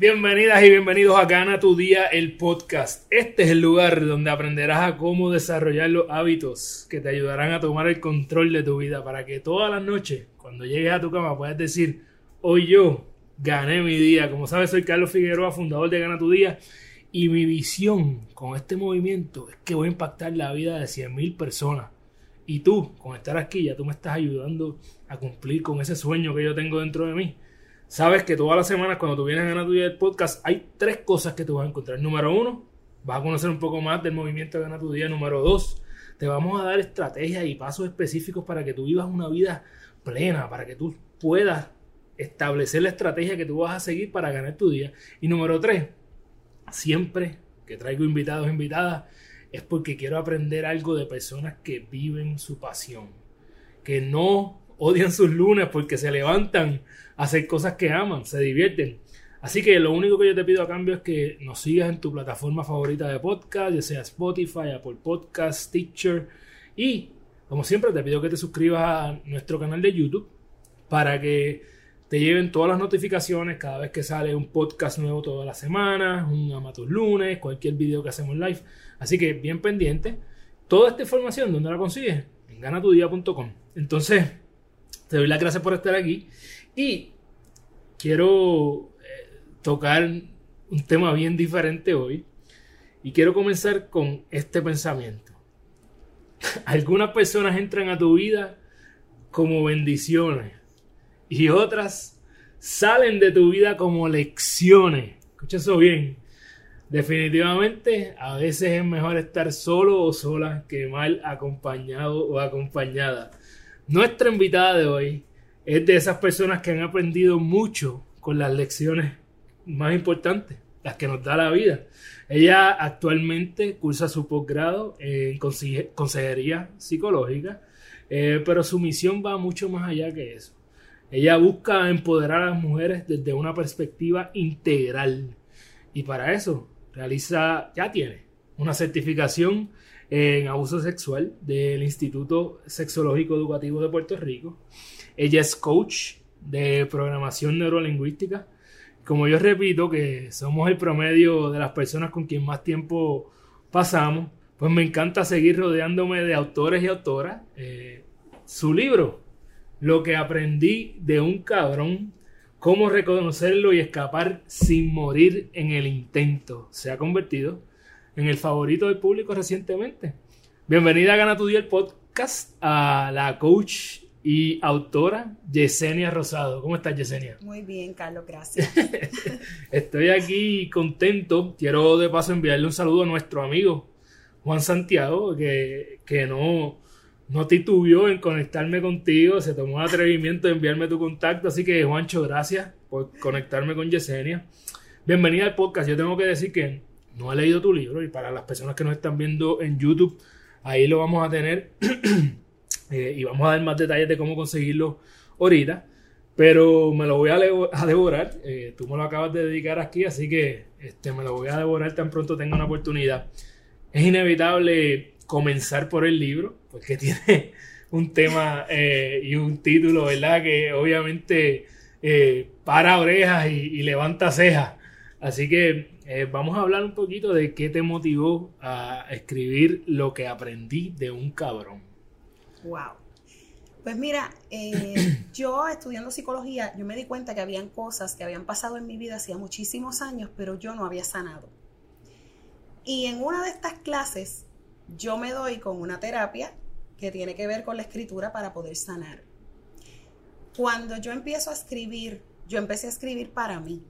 Bienvenidas y bienvenidos a Gana tu Día, el podcast. Este es el lugar donde aprenderás a cómo desarrollar los hábitos que te ayudarán a tomar el control de tu vida para que todas las noches, cuando llegues a tu cama, puedas decir, hoy yo gané mi día. Como sabes, soy Carlos Figueroa, fundador de Gana tu Día. Y mi visión con este movimiento es que voy a impactar la vida de 100.000 personas. Y tú, con estar aquí, ya tú me estás ayudando a cumplir con ese sueño que yo tengo dentro de mí Sabes que todas las semanas cuando tú vienes a Gana tu Día podcast hay tres cosas que tú vas a encontrar. Número uno, vas a conocer un poco más del movimiento de Gana tu Día. Número dos, te vamos a dar estrategias y pasos específicos para que tú vivas una vida plena, para que tú puedas establecer la estrategia que tú vas a seguir para ganar tu día. Y número tres, siempre que traigo invitados e invitadas es porque quiero aprender algo de personas que viven su pasión, que no odian sus lunes porque se levantan hacer cosas que aman, se divierten. Así que lo único que yo te pido a cambio es que nos sigas en tu plataforma favorita de podcast, ya sea Spotify, Apple Podcast, Teacher. Y, como siempre, te pido que te suscribas a nuestro canal de YouTube para que te lleven todas las notificaciones cada vez que sale un podcast nuevo todas las semanas, un Amateur lunes, cualquier video que hacemos live. Así que bien pendiente. Toda esta información, ¿dónde la consigues? En ganatudia.com. Entonces, te doy las gracias por estar aquí. Y quiero eh, tocar un tema bien diferente hoy. Y quiero comenzar con este pensamiento. Algunas personas entran a tu vida como bendiciones y otras salen de tu vida como lecciones. Escucha eso bien. Definitivamente, a veces es mejor estar solo o sola que mal acompañado o acompañada. Nuestra invitada de hoy es de esas personas que han aprendido mucho con las lecciones más importantes, las que nos da la vida. Ella actualmente cursa su posgrado en consejería psicológica, eh, pero su misión va mucho más allá que eso. Ella busca empoderar a las mujeres desde una perspectiva integral y para eso realiza, ya tiene, una certificación en abuso sexual del Instituto Sexológico Educativo de Puerto Rico ella es coach de programación neurolingüística. Como yo repito que somos el promedio de las personas con quien más tiempo pasamos, pues me encanta seguir rodeándome de autores y autoras. Eh, su libro, Lo que aprendí de un cabrón, cómo reconocerlo y escapar sin morir en el intento, se ha convertido en el favorito del público recientemente. Bienvenida a Gana tu Día el podcast a la coach y autora Yesenia Rosado. ¿Cómo estás, Yesenia? Muy bien, Carlos, gracias. Estoy aquí contento. Quiero de paso enviarle un saludo a nuestro amigo Juan Santiago, que, que no, no titubió en conectarme contigo, se tomó el atrevimiento de enviarme tu contacto. Así que, Juancho, gracias por conectarme con Yesenia. Bienvenida al podcast. Yo tengo que decir que no he leído tu libro y para las personas que nos están viendo en YouTube, ahí lo vamos a tener. Eh, y vamos a dar más detalles de cómo conseguirlo ahorita. Pero me lo voy a, devorar. Eh, tú me lo acabas de dedicar aquí, así que este, me lo voy a devorar tan pronto tenga una oportunidad. Es inevitable comenzar por el libro, porque tiene un tema eh, y un título, ¿verdad? Que obviamente para orejas y, levanta cejas. Así que vamos a hablar un poquito de qué te motivó a escribir lo que aprendí de un cabrón. Wow. Pues mira, eh, yo estudiando psicología, yo me di cuenta que habían cosas que habían pasado en mi vida hacía muchísimos años, pero yo no había sanado. Y en una de estas clases, yo me doy con una terapia que tiene que ver con la escritura para poder sanar. Cuando yo empiezo a escribir, yo empecé a escribir para mí.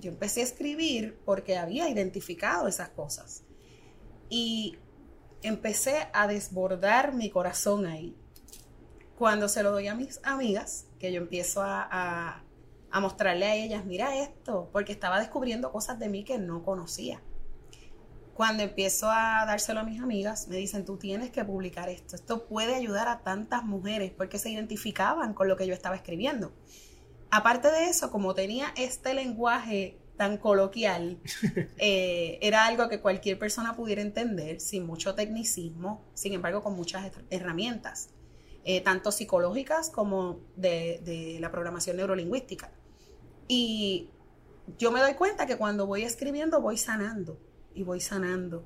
Yo empecé a escribir porque había identificado esas cosas. Y empecé a desbordar mi corazón ahí. Cuando se lo doy a mis amigas, que yo empiezo a, mostrarle a ellas, mira esto, porque estaba descubriendo cosas de mí que no conocía. Cuando empiezo a dárselo a mis amigas, me dicen, tú tienes que publicar esto. Esto puede ayudar a tantas mujeres porque se identificaban con lo que yo estaba escribiendo. Aparte de eso, como tenía este lenguaje tan coloquial, eh, era algo que cualquier persona pudiera entender sin mucho tecnicismo, sin embargo con muchas herramientas, eh, tanto psicológicas como de, de la programación neurolingüística. Y yo me doy cuenta que cuando voy escribiendo voy sanando y voy sanando.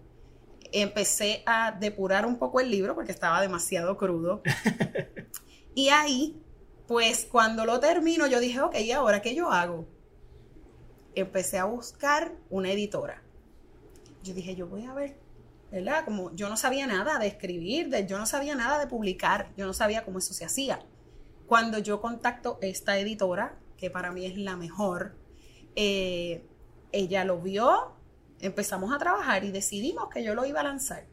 Empecé a depurar un poco el libro porque estaba demasiado crudo. y ahí, pues cuando lo termino, yo dije, ok, ¿y ahora qué yo hago? Empecé a buscar una editora. Yo dije, yo voy a ver, ¿verdad? Como yo no sabía nada de escribir, de, yo no sabía nada de publicar, yo no sabía cómo eso se hacía. Cuando yo contacto esta editora, que para mí es la mejor, eh, ella lo vio, empezamos a trabajar y decidimos que yo lo iba a lanzar.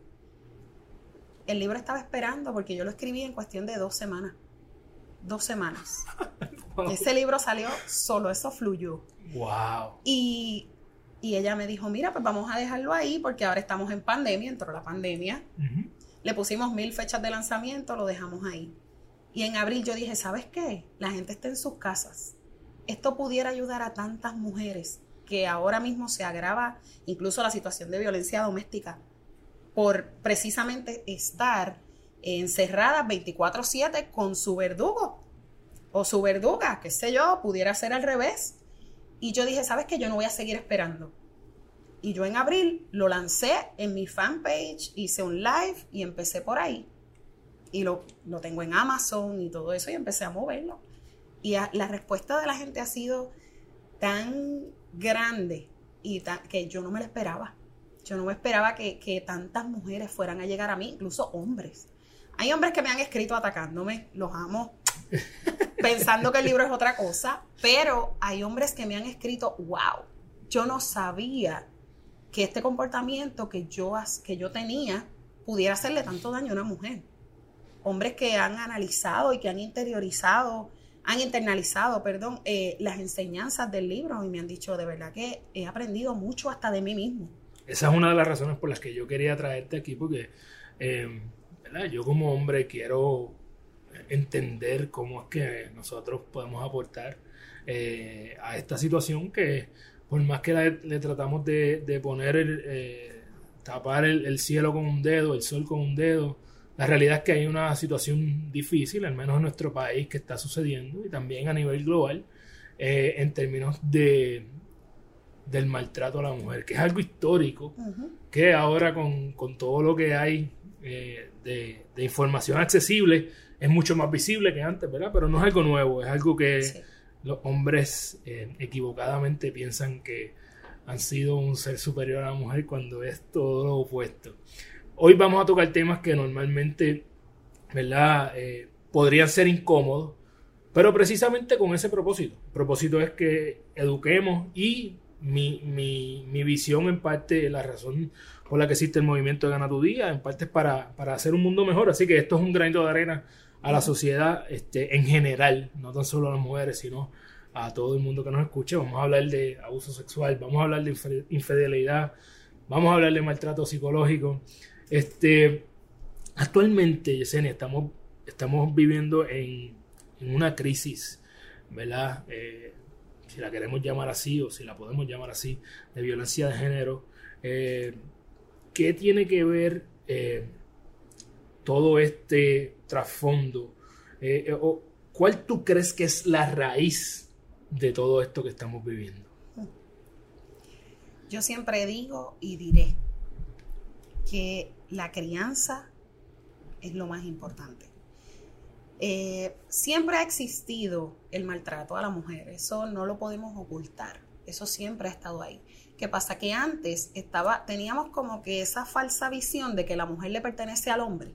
El libro estaba esperando porque yo lo escribí en cuestión de dos semanas. Dos semanas. Ese libro salió solo, eso fluyó. Wow. Y, ella me dijo, mira, pues vamos a dejarlo ahí porque ahora estamos en pandemia, entró la pandemia. Le pusimos mil fechas de lanzamiento, lo dejamos ahí. Y en abril yo dije, ¿sabes qué? La gente está en sus casas esto pudiera ayudar a tantas mujeres que ahora mismo se agrava incluso la situación de violencia doméstica por precisamente estar encerradas 24/7 con su verdugo o su verduga, qué sé yo, pudiera ser al revés. Y yo dije, ¿sabes qué? Yo no voy a seguir esperando. Y yo en abril lo lancé en mi fanpage, hice un live y empecé por ahí. Y lo, lo tengo en Amazon y todo eso y empecé a moverlo. Y la respuesta de la gente ha sido tan grande y que yo no me lo esperaba. Yo no me esperaba que, tantas mujeres fueran a llegar a mí, incluso hombres. Hay hombres que me han escrito atacándome, los amo, pensando que el libro es otra cosa, pero hay hombres que me han escrito, wow, yo no sabía que este comportamiento que yo, que yo tenía pudiera hacerle tanto daño a una mujer. Hombres que han analizado y que han interiorizado han internalizado, perdón, eh, las enseñanzas del libro y me han dicho de verdad que he aprendido mucho hasta de mí mismo. Esa es una de las razones por las que yo quería traerte aquí, porque eh, yo como hombre quiero entender cómo es que nosotros podemos aportar eh, a esta situación que por más que le tratamos de, poner el, tapar el cielo con un dedo, el sol con un dedo, la realidad es que hay una situación difícil, al menos en nuestro país, que está sucediendo y también a nivel global eh, en términos de, del maltrato a la mujer, que es algo histórico, que ahora con, todo lo que hay eh, de, información accesible es mucho más visible que antes, ¿verdad? Pero no es algo nuevo, es algo que los hombres eh, equivocadamente piensan que han sido un ser superior a la mujer cuando es todo lo opuesto. Hoy vamos a tocar temas que normalmente, ¿verdad? Eh, podrían ser incómodos, pero precisamente con ese propósito. El propósito es que eduquemos y mi, visión en parte, la razón por la que existe el movimiento de Gana tu Día, en parte es para, hacer un mundo mejor. Así que esto es un granito de arena a la sociedad este, en general, no tan solo a las mujeres, sino a todo el mundo que nos escuche. Vamos a hablar de abuso sexual, vamos a hablar de infidelidad, vamos a hablar de maltrato psicológico. Este, actualmente, Yesenia, estamos, estamos viviendo en, una crisis, ¿verdad? Eh, si la queremos llamar así o si la podemos llamar así, de violencia de género. Eh, ¿Qué tiene que ver eh, todo este trasfondo? o, ¿Cuál tú crees que es la raíz de todo esto que estamos viviendo? Yo siempre digo y diré que la crianza es lo más importante. Eh, siempre ha existido el maltrato a la mujer, eso no lo podemos ocultar, eso siempre ha estado ahí. ¿Qué pasa? Que antes estaba, teníamos como que esa falsa visión de que la mujer le pertenece al hombre.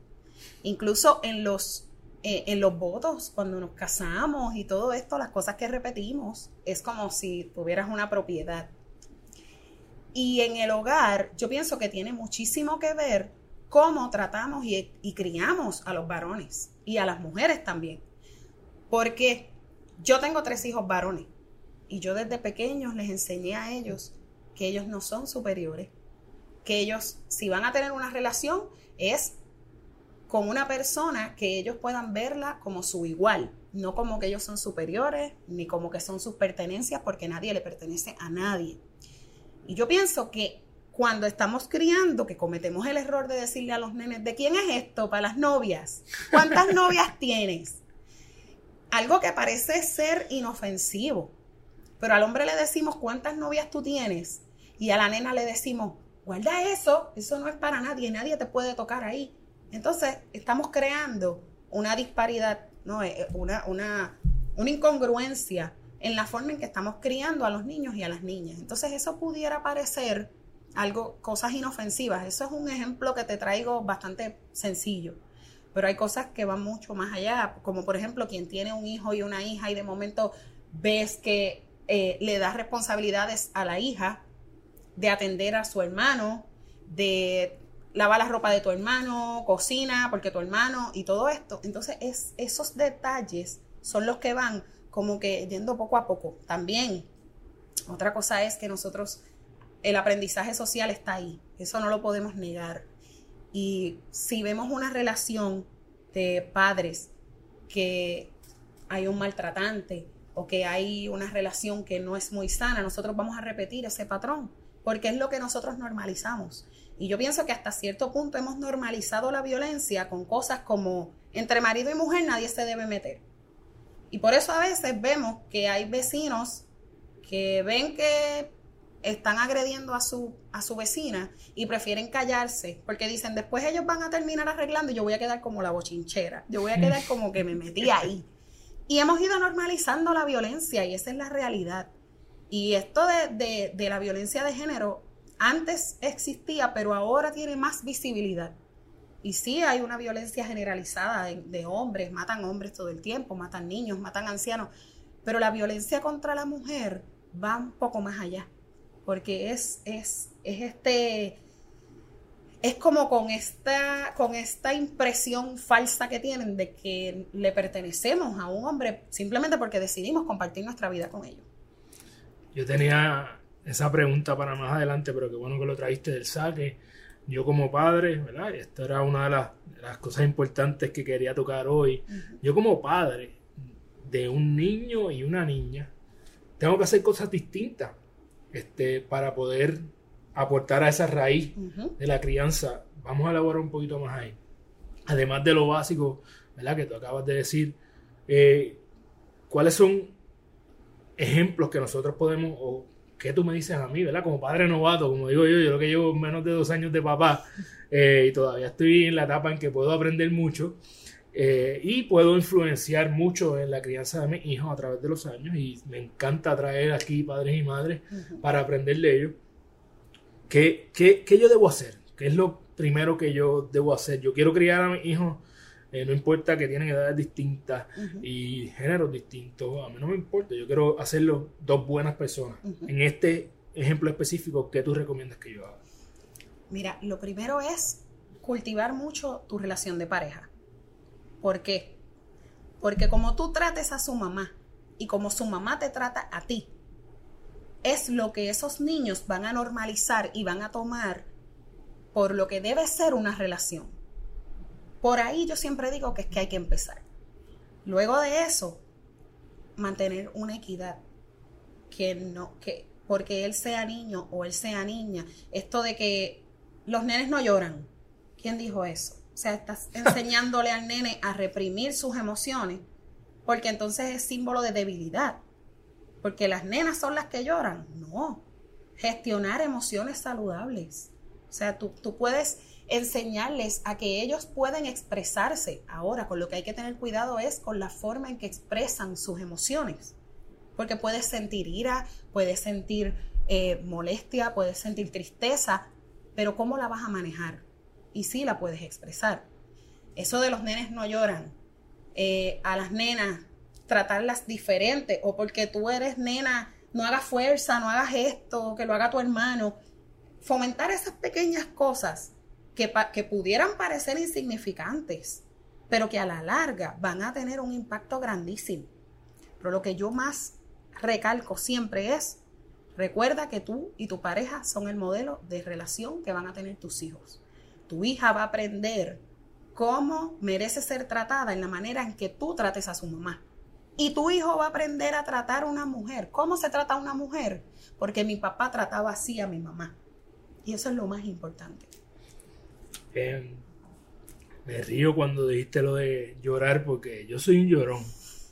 Incluso en los, eh, en los votos, cuando nos casamos y todo esto, las cosas que repetimos, es como si tuvieras una propiedad. Y en el hogar, yo pienso que tiene muchísimo que ver cómo tratamos y, criamos a los varones y a las mujeres también. Porque yo tengo tres hijos varones y yo desde pequeños les enseñé a ellos que ellos no son superiores, que ellos, si van a tener una relación, es con una persona que ellos puedan verla como su igual, no como que ellos son superiores, ni como que son sus pertenencias, porque nadie le pertenece a nadie. Y yo pienso que cuando estamos criando, que cometemos el error de decirle a los nenes, ¿de quién es esto? Para las novias. ¿Cuántas novias tienes? Algo que parece ser inofensivo. Pero al hombre le decimos, ¿cuántas novias tú tienes? Y a la nena le decimos, guarda eso, eso no es para nadie, nadie te puede tocar ahí. Entonces, estamos creando una disparidad, ¿no? Eh, eh, una, una, una incongruencia en la forma en que estamos criando a los niños y a las niñas. Entonces, eso pudiera parecer algo, cosas inofensivas. Eso es un ejemplo que te traigo bastante sencillo. Pero hay cosas que van mucho más allá, como por ejemplo quien tiene un hijo y una hija y de momento ves que eh, le das responsabilidades a la hija de atender a su hermano, de lavar la ropa de tu hermano, cocina porque tu hermano y todo esto. Entonces es, esos detalles son los que van como que yendo poco a poco. También otra cosa es que nosotros, el aprendizaje social está ahí, eso no lo podemos negar. Y si vemos una relación de padres que hay un maltratante o que hay una relación que no es muy sana, nosotros vamos a repetir ese patrón porque es lo que nosotros normalizamos. Y yo pienso que hasta cierto punto hemos normalizado la violencia con cosas como entre marido y mujer nadie se debe meter. Y por eso a veces vemos que hay vecinos que ven que están agrediendo a su, a su vecina y prefieren callarse porque dicen después ellos van a terminar arreglando y yo voy a quedar como la bochinchera, yo voy a quedar como que me metí ahí. Y hemos ido normalizando la violencia y esa es la realidad. Y esto de, la violencia de género antes existía, pero ahora tiene más visibilidad. Y sí hay una violencia generalizada de, hombres, matan hombres todo el tiempo, matan niños, matan ancianos, pero la violencia contra la mujer va un poco más allá, porque es, es, es este, es como con esta, con esta impresión falsa que tienen de que le pertenecemos a un hombre simplemente porque decidimos compartir nuestra vida con ellos. Yo tenía esa pregunta para más adelante, pero qué bueno que lo traíste del saque. Yo como padre, ¿verdad? Esta era una de las, cosas importantes que quería tocar hoy. Yo como padre de un niño y una niña, tengo que hacer cosas distintas este, para poder aportar a esa raíz de la crianza. Vamos a elaborar un poquito más ahí. Además de lo básico, ¿verdad? Que tú acabas de decir, eh, ¿cuáles son ejemplos que nosotros podemos, o que tú me dices a mí, ¿verdad? Como padre novato, como digo yo, yo lo que llevo menos de dos años de papá eh, y todavía estoy en la etapa en que puedo aprender mucho eh, y puedo influenciar mucho en la crianza de mis hijos a través de los años y me encanta traer aquí padres y madres para aprender de ellos. ¿Qué, qué, ¿Qué yo debo hacer? ¿Qué es lo primero que yo debo hacer? Yo quiero criar a mis hijos eh, no importa que tienen edades distintas y géneros distintos, a mí no me importa, yo quiero hacerlo dos buenas personas. En este ejemplo específico, ¿qué tú recomiendas que yo haga? Mira, lo primero es cultivar mucho tu relación de pareja. ¿Por qué? Porque como tú trates a su mamá y como su mamá te trata a ti, es lo que esos niños van a normalizar y van a tomar por lo que debe ser una relación. Por ahí yo siempre digo que es que hay que empezar. Luego de eso, mantener una equidad. Que no, que porque él sea niño o él sea niña, esto de que los nenes no lloran. ¿Quién dijo eso? O sea, estás enseñándole al nene a reprimir sus emociones, porque entonces es símbolo de debilidad. Porque las nenas son las que lloran. No. Gestionar emociones saludables. O sea, tú, tú puedes enseñarles a que ellos pueden expresarse. Ahora, con lo que hay que tener cuidado es con la forma en que expresan sus emociones. Porque puedes sentir ira, puedes sentir eh, molestia, puedes sentir tristeza, pero ¿cómo la vas a manejar? Y sí la puedes expresar. Eso de los nenes no lloran. Eh, a las nenas tratarlas diferente o porque tú eres nena, no hagas fuerza, no hagas esto, que lo haga tu hermano. Fomentar esas pequeñas cosas que, pudieran parecer insignificantes, pero que a la larga van a tener un impacto grandísimo. Pero lo que yo más recalco siempre es Recuerda que tú y tu pareja son el modelo de relación que van a tener tus hijos. Tu hija va a aprender cómo merece ser tratada en la manera en que tú trates a su mamá. Y tu hijo va a aprender a tratar a una mujer. ¿Cómo se trata a una mujer? Porque mi papá trataba así a mi mamá. Y eso es lo más importante. Eh, me río cuando dijiste lo de llorar porque yo soy un llorón.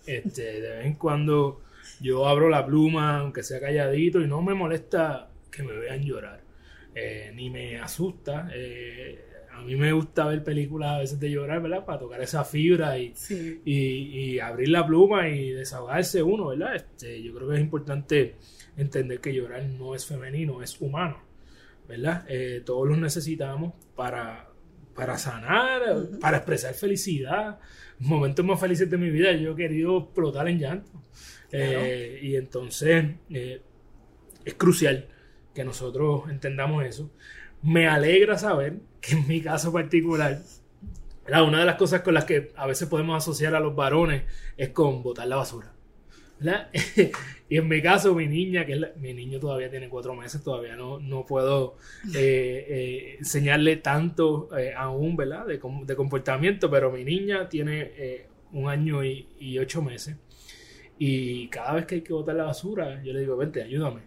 Este, de vez en cuando yo abro la pluma, aunque sea calladito, y no me molesta que me vean llorar. Eh, ni me asusta. Eh, a mí me gusta ver películas a veces de llorar, ¿verdad? Para tocar esa fibra y, y, abrir la pluma y desahogarse uno, ¿verdad? Este, yo creo que es importante entender que llorar no es femenino, es humano, ¿verdad? Eh, todos los necesitamos para, para sanar, para expresar felicidad. Momentos más felices de mi vida, yo he querido explotar en llanto. Eh, y entonces eh, es crucial que nosotros entendamos eso. Me alegra saber que en mi caso particular, una de las cosas con las que a veces podemos asociar a los varones es con botar la basura. y en mi caso, mi niña, que es mi niño todavía tiene cuatro meses, todavía no, no puedo eh, enseñarle tanto aún, ¿verdad? De, de, comportamiento, pero mi niña tiene un año y, ocho meses. Y cada vez que hay que botar la basura, yo le digo, vente, ayúdame.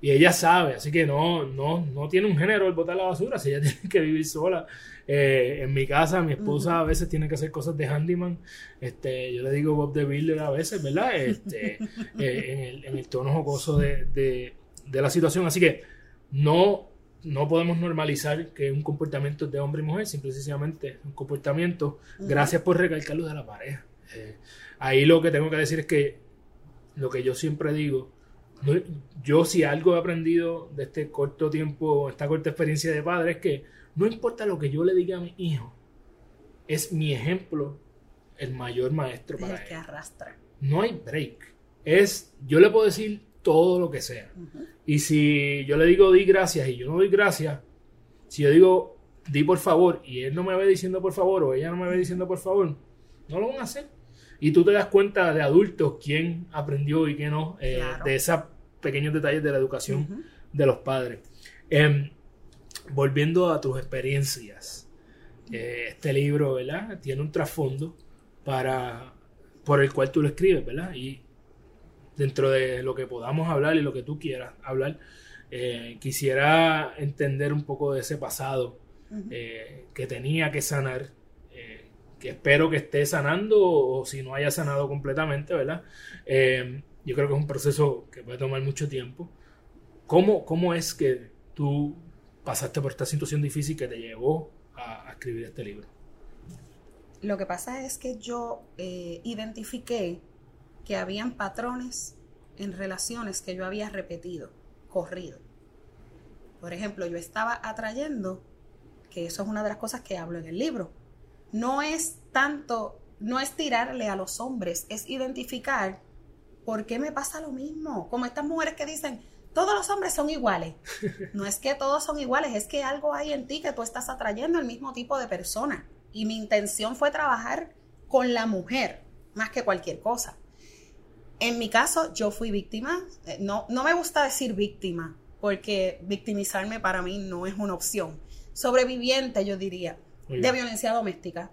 Y ella sabe, así que no, no, no tiene un género el botar la basura, si ella tiene que vivir sola. Eh, en mi casa, mi esposa a veces tiene que hacer cosas de handyman. Este, yo le digo Bob de Builder a veces, ¿verdad? Este, eh, en, el, tono jocoso de, de, la situación. Así que no, no podemos normalizar que un comportamiento de hombre y mujer, simplemente un comportamiento. Gracias por recalcarlo de la pareja. Eh, ahí lo que tengo que decir es que lo que yo siempre digo, yo si algo he aprendido de este corto tiempo, esta corta experiencia de padre, es que no importa lo que yo le diga a mi hijo, es mi ejemplo el mayor maestro para el que arrastra. No hay break. Es, yo le puedo decir todo lo que sea. Y si yo le digo di gracias y yo no doy gracias, si yo digo di por favor y él no me ve diciendo por favor o ella no me ve diciendo por favor, no lo van a hacer. Y tú te das cuenta de adultos quién aprendió y quién no, eh, de esos pequeños detalles de la educación de los padres. Em, volviendo a tus experiencias, eh, este libro, ¿verdad? Tiene un trasfondo para, por el cual tú lo escribes, ¿verdad? Y dentro de lo que podamos hablar y lo que tú quieras hablar, eh, quisiera entender un poco de ese pasado que tenía que sanar que espero que esté sanando o si no haya sanado completamente, ¿verdad? Eh, yo creo que es un proceso que puede tomar mucho tiempo. ¿Cómo, ¿Cómo es que tú pasaste por esta situación difícil que te llevó a, escribir este libro? Lo que pasa es que yo eh, identifiqué que habían patrones en relaciones que yo había repetido, corrido. Por ejemplo, yo estaba atrayendo, que eso es una de las cosas que hablo en el libro, no es tanto, no es tirarle a los hombres, es identificar por qué me pasa lo mismo. Como estas mujeres que dicen, todos los hombres son iguales. No es que todos son iguales, es que algo hay en ti que tú estás atrayendo el mismo tipo de persona. Y mi intención fue trabajar con la mujer, más que cualquier cosa. En mi caso, yo fui víctima. Eh, no, no me gusta decir víctima, porque victimizarme para mí no es una opción. Sobreviviente, yo diría de violencia doméstica.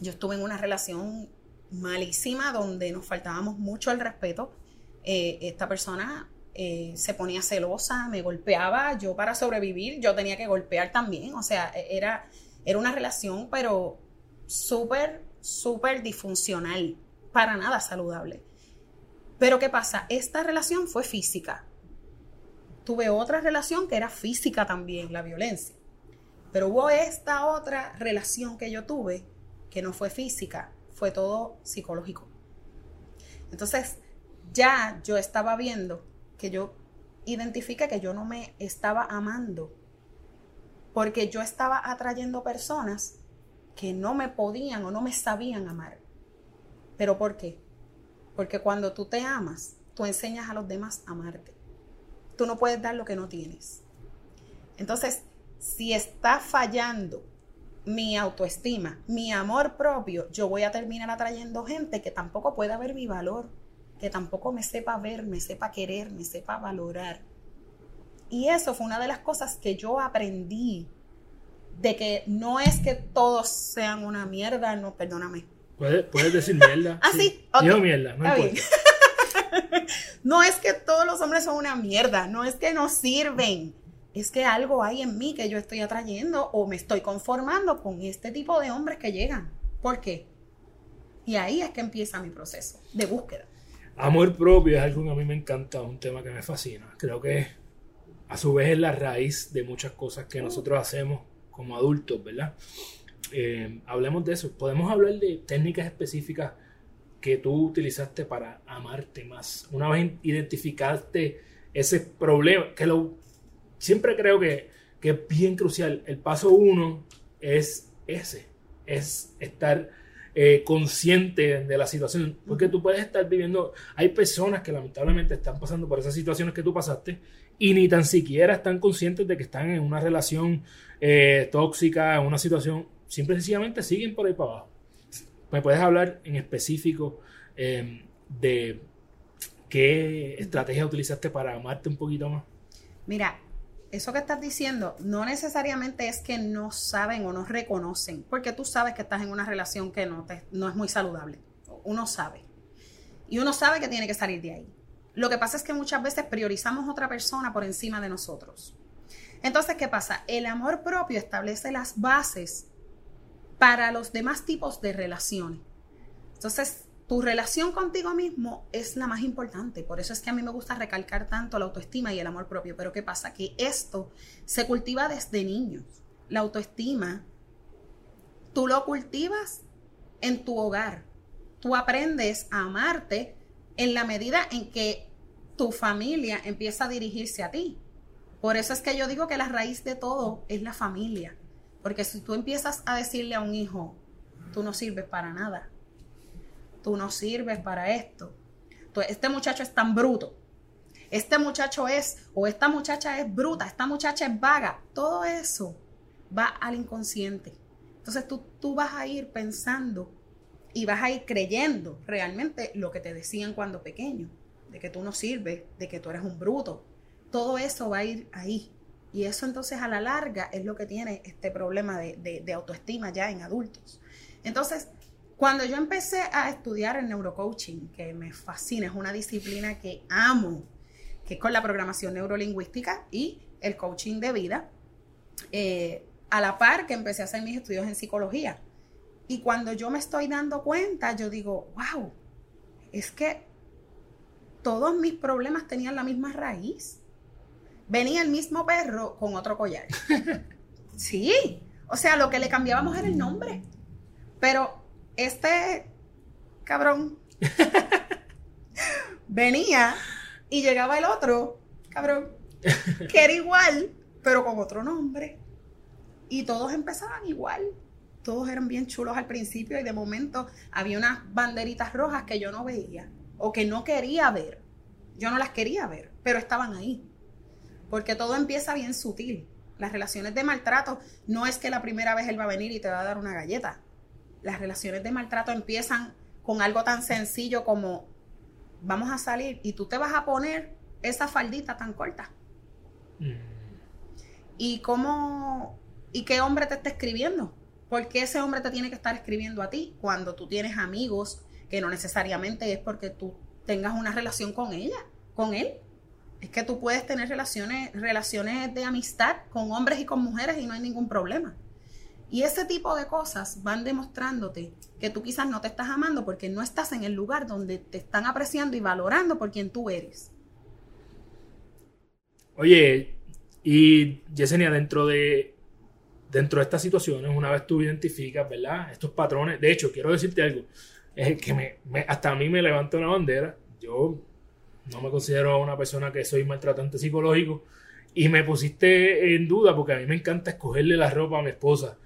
Yo estuve en una relación malísima donde nos faltábamos mucho el respeto. Eh, esta persona eh, se ponía celosa, me golpeaba. Yo para sobrevivir, yo tenía que golpear también. O sea, e, era, era una relación, pero súper, súper disfuncional. Para nada saludable. Pero ¿qué pasa? Esta relación fue física. Tuve otra relación que era física también, la violencia. Pero hubo esta otra relación que yo tuve que no fue física, fue todo psicológico. Entonces, ya yo estaba viendo que yo identifique que yo no me estaba amando porque yo estaba atrayendo personas que no me podían o no me sabían amar. ¿Pero por qué? Porque cuando tú te amas, tú enseñas a los demás a amarte. Tú no puedes dar lo que no tienes. Entonces, si está fallando mi autoestima, mi amor propio, yo voy a terminar atrayendo gente que tampoco pueda ver mi valor, que tampoco me sepa ver, me sepa querer, me sepa valorar. Y eso fue una de las cosas que yo aprendí de que no es que todos sean una mierda, no, perdóname. Puedes, decir mierda. ah, sí, mierda, no importa. no es que todos los hombres son una mierda, no es que no sirven. Es que algo hay en mí que yo estoy atrayendo o me estoy conformando con este tipo de hombres que llegan. ¿Por qué? Y ahí es que empieza mi proceso de búsqueda. Amor propio es algo que a mí me encanta, un tema que me fascina. Creo que a su vez es la raíz de muchas cosas que nosotros hacemos como adultos, ¿verdad? Eh, hablemos de eso. Podemos hablar de técnicas específicas que tú utilizaste para amarte más. Una vez identificaste ese problema, que lo siempre creo que, que es bien crucial. El paso uno es ese, es estar eh, consciente de la situación. Porque tú puedes estar viviendo, hay personas que lamentablemente están pasando por esas situaciones que tú pasaste y ni tan siquiera están conscientes de que están en una relación eh, tóxica, en una situación, simple y sencillamente siguen por ahí para abajo. ¿Me puedes hablar en específico em, de qué estrategia utilizaste para amarte un poquito más? Mira, eso que estás diciendo no necesariamente es que no saben o no reconocen, porque tú sabes que estás en una relación que no, te, no es muy saludable. Uno sabe. Y uno sabe que tiene que salir de ahí. Lo que pasa es que muchas veces priorizamos a otra persona por encima de nosotros. Entonces, ¿qué pasa? El amor propio establece las bases para los demás tipos de relaciones. Entonces, tu relación contigo mismo es la más importante. Por eso es que a mí me gusta recalcar tanto la autoestima y el amor propio. Pero ¿qué pasa? Que esto se cultiva desde niños. La autoestima, tú lo cultivas en tu hogar. Tú aprendes a amarte en la medida en que tu familia empieza a dirigirse a ti. Por eso es que yo digo que la raíz de todo es la familia. Porque si tú empiezas a decirle a un hijo, tú no sirves para nada, tú no sirves para esto. este muchacho es tan bruto. Este muchacho es, o esta muchacha es bruta, esta muchacha es vaga. Todo eso va al inconsciente. Entonces tú, tú vas a ir pensando y vas a ir creyendo realmente lo que te decían cuando pequeño, de que tú no sirves, de que tú eres un bruto. Todo eso va a ir ahí. Y eso entonces a la larga es lo que tiene este problema de, de autoestima ya en adultos. Entonces, cuando yo empecé a estudiar el neurocoaching, que me fascina, es una disciplina que amo, que es con la programación neurolingüística y el coaching de vida, eh, a la par que empecé a hacer mis estudios en psicología. Y cuando yo me estoy dando cuenta, yo digo, wow, es que todos mis problemas tenían la misma raíz. Venía el mismo perro con otro collar. sí, o sea, lo que le cambiábamos era el nombre. Pero este cabrón venía y llegaba el otro cabrón que era igual, pero con otro nombre. Y todos empezaban igual. Todos eran bien chulos al principio y de momento había unas banderitas rojas que yo no veía o que no quería ver. Yo no las quería ver, pero estaban ahí. Porque todo empieza bien sutil. Las relaciones de maltrato no es que la primera vez él va a venir y te va a dar una galleta las relaciones de maltrato empiezan con algo tan sencillo como vamos a salir y tú te vas a poner esa faldita tan corta. Mm. ¿Y cómo y qué hombre te está escribiendo? ¿Por qué ese hombre te tiene que estar escribiendo a ti cuando tú tienes amigos que no necesariamente es porque tú tengas una relación con ella, con él? Es que tú puedes tener relaciones, relaciones de amistad con hombres y con mujeres y no hay ningún problema. Y ese tipo de cosas van demostrándote que tú quizás no te estás amando porque no estás en el lugar donde te están apreciando y valorando por quien tú eres. Oye, y Yesenia, dentro de, dentro de estas situaciones, una vez tú identificas, ¿verdad? Estos patrones, de hecho, quiero decirte algo, es que me, hasta a mí me levanta una bandera, yo no me considero una persona que soy maltratante psicológico, y me pusiste en duda porque a mí me encanta escogerle la ropa a mi esposa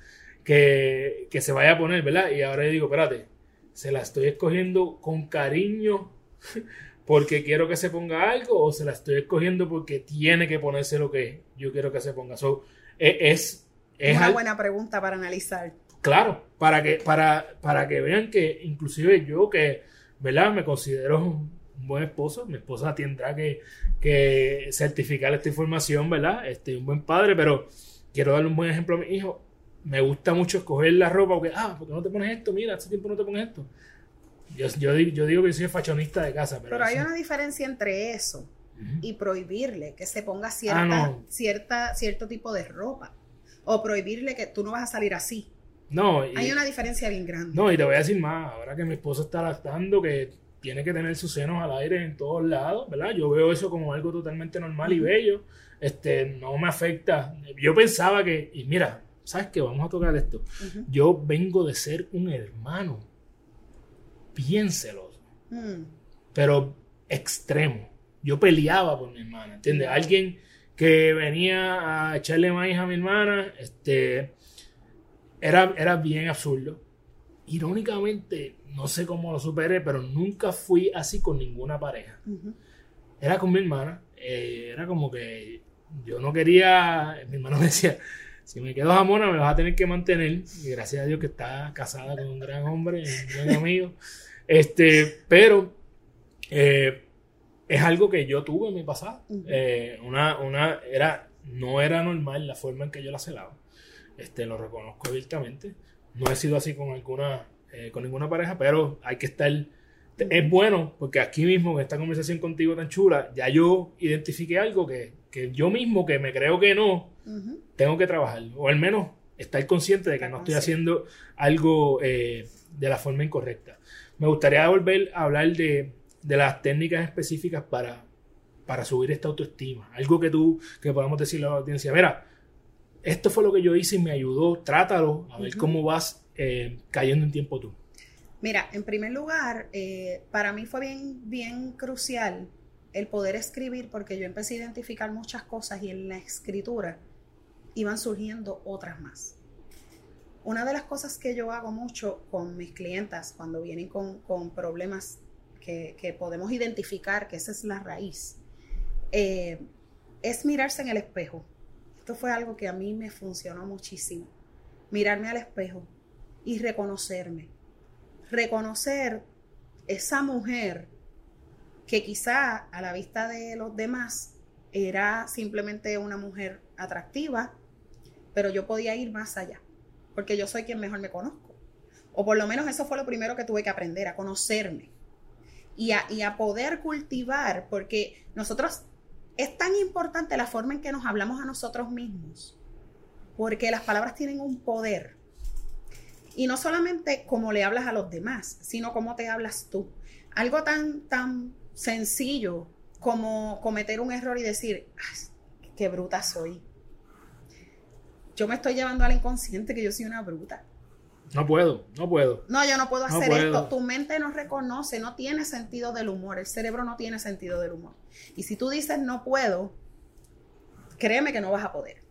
que, se vaya a poner, ¿verdad? Y ahora yo digo, espérate, ¿se la estoy escogiendo con cariño porque quiero que se ponga algo o se la estoy escogiendo porque tiene que ponerse lo que yo quiero que se ponga? So, e, es, es, una buena pregunta para analizar. Claro, para que, para, para que vean que inclusive yo que, ¿verdad? Me considero un buen esposo. Mi esposa tendrá que, que certificar esta información, ¿verdad? Este, un buen padre, pero quiero darle un buen ejemplo a mi hijo. Me gusta mucho escoger la ropa porque, ah, ¿por qué no te pones esto? Mira, hace tiempo no te pones esto. Yo, yo, yo digo que soy fashionista de casa, pero... Pero hay una diferencia entre eso y prohibirle que se ponga cierta, Ah, no. cierta, cierto tipo de ropa. O prohibirle que tú no vas a salir así. No, y, Hay una diferencia bien grande. no, y te voy a decir más, ahora que mi esposo está lactando, que tiene que tener sus senos al aire en todos lados, ¿verdad? Yo veo eso como algo totalmente normal y bello. Este, no me afecta. Yo pensaba que, y mira, ¿sabes qué? Vamos a tocar esto. Yo vengo de ser un hermano bien celoso, Mm. pero extremo. Yo peleaba por mi hermana, ¿entiendes? Alguien que venía a echarle maíz a mi hermana, este, era, era bien absurdo. Irónicamente, no sé cómo lo superé, pero nunca fui así con ninguna pareja. Era con mi hermana, eh, era como que yo no quería, mi hermano me decía, si me quedo jamona me vas a tener que mantener, y gracias a Dios que está casada con un gran hombre, un buen amigo, este, pero eh, es algo que yo tuve en mi pasado. Eh, una, una, era, no era normal la forma en que yo la celaba, este, lo reconozco abiertamente, no he sido así con alguna, eh, con ninguna pareja, pero hay que estar es bueno porque aquí mismo en esta conversación contigo tan chula, ya yo identifiqué algo que, que yo mismo, que me creo que no, tengo que trabajar. O al menos estar consciente de que no estoy haciendo algo eh, de la forma incorrecta. Me gustaría volver a hablar de, de las técnicas específicas para, para subir esta autoestima. Algo que tú, que podamos decirle a la audiencia, mira, esto fue lo que yo hice y me ayudó, trátalo, a ver cómo vas eh, cayendo en tiempo tú. Mira, en primer lugar, eh, para mí fue bien, bien crucial el poder escribir porque yo empecé a identificar muchas cosas y en la escritura iban surgiendo otras más. Una de las cosas que yo hago mucho con mis clientas cuando vienen con, con problemas que, que podemos identificar que esa es la raíz, eh, es mirarse en el espejo. Esto fue algo que a mí me funcionó muchísimo. Mirarme al espejo y reconocerme reconocer esa mujer que quizá a la vista de los demás era simplemente una mujer atractiva, pero yo podía ir más allá, porque yo soy quien mejor me conozco. O por lo menos eso fue lo primero que tuve que aprender, a conocerme y a, y a poder cultivar, porque nosotros es tan importante la forma en que nos hablamos a nosotros mismos, porque las palabras tienen un poder. Y no solamente cómo le hablas a los demás, sino cómo te hablas tú. Algo tan, tan sencillo como cometer un error y decir, "Ay, qué bruta soy. Yo me estoy llevando al inconsciente que yo soy una bruta. No puedo, no puedo. No, yo no puedo No hacer puedo. esto. Tu mente no reconoce, no tiene sentido del humor. El cerebro no tiene sentido del humor. Y si tú dices no puedo, créeme que no vas a poder.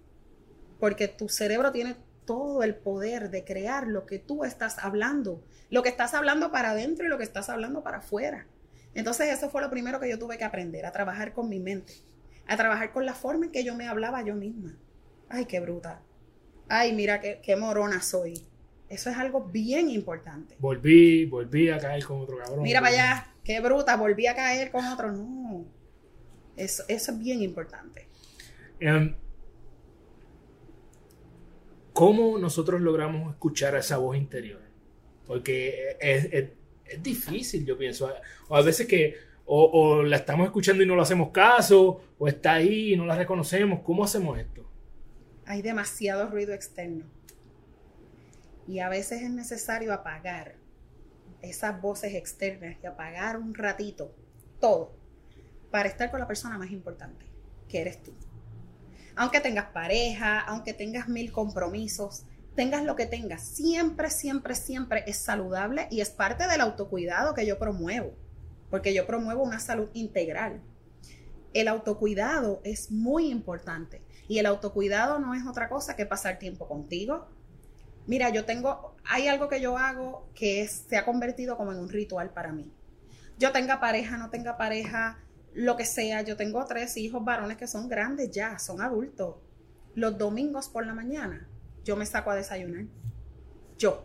Porque tu cerebro tiene todo el poder de crear lo que tú estás hablando. Lo que estás hablando para adentro y lo que estás hablando para afuera. Entonces eso fue lo primero que yo tuve que aprender, a trabajar con mi mente. A trabajar con la forma en que yo me hablaba yo misma. Ay, qué bruta. Ay, mira qué, qué morona soy. Eso es algo bien importante. Volví, volví a caer con otro cabrón. Mira para allá, qué bruta, volví a caer con otro. No, eso, eso es bien importante. Em, ¿Cómo nosotros logramos escuchar a esa voz interior? Porque es, es- es difícil, yo pienso. O a veces que o, la estamos escuchando y no le hacemos caso, o está ahí y no la reconocemos. ¿Cómo hacemos esto? Hay demasiado ruido externo. Y a veces es necesario apagar esas voces externas y apagar un ratito todo para estar con la persona más importante, que eres tú. Aunque tengas pareja, aunque tengas mil compromisos, tengas lo que tengas, siempre, siempre, siempre es saludable y es parte del autocuidado que yo promuevo, porque yo promuevo una salud integral. El autocuidado es muy importante y el autocuidado no es otra cosa que pasar tiempo contigo. Mira, yo tengo, hay algo que yo hago que se ha convertido como en un ritual para mí. Yo tenga pareja, no tenga pareja, lo que sea, yo tengo tres hijos varones que son grandes ya, son adultos. Los domingos por la mañana yo me saco a desayunar. Yo.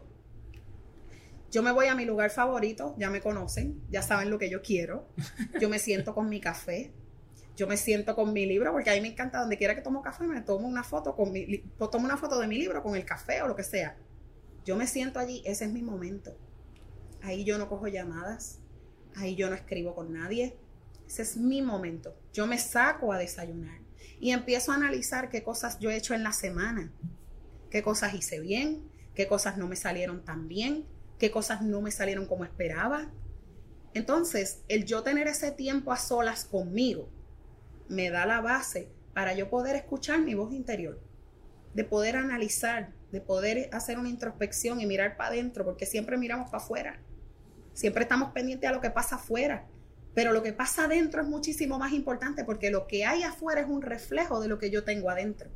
Yo me voy a mi lugar favorito, ya me conocen, ya saben lo que yo quiero. Yo me siento con mi café, yo me siento con mi libro, porque a mí me encanta donde quiera que tomo café, me tomo una foto con mi, tomo una foto de mi libro con el café o lo que sea. Yo me siento allí, ese es mi momento. Ahí yo no cojo llamadas, ahí yo no escribo con nadie. Ese es mi momento. Yo me saco a desayunar y empiezo a analizar qué cosas yo he hecho en la semana, qué cosas hice bien, qué cosas no me salieron tan bien, qué cosas no me salieron como esperaba. Entonces, el yo tener ese tiempo a solas conmigo me da la base para yo poder escuchar mi voz interior, de poder analizar, de poder hacer una introspección y mirar para adentro, porque siempre miramos para afuera. Siempre estamos pendientes a lo que pasa afuera. Pero lo que pasa adentro es muchísimo más importante porque lo que hay afuera es un reflejo de lo que yo tengo adentro.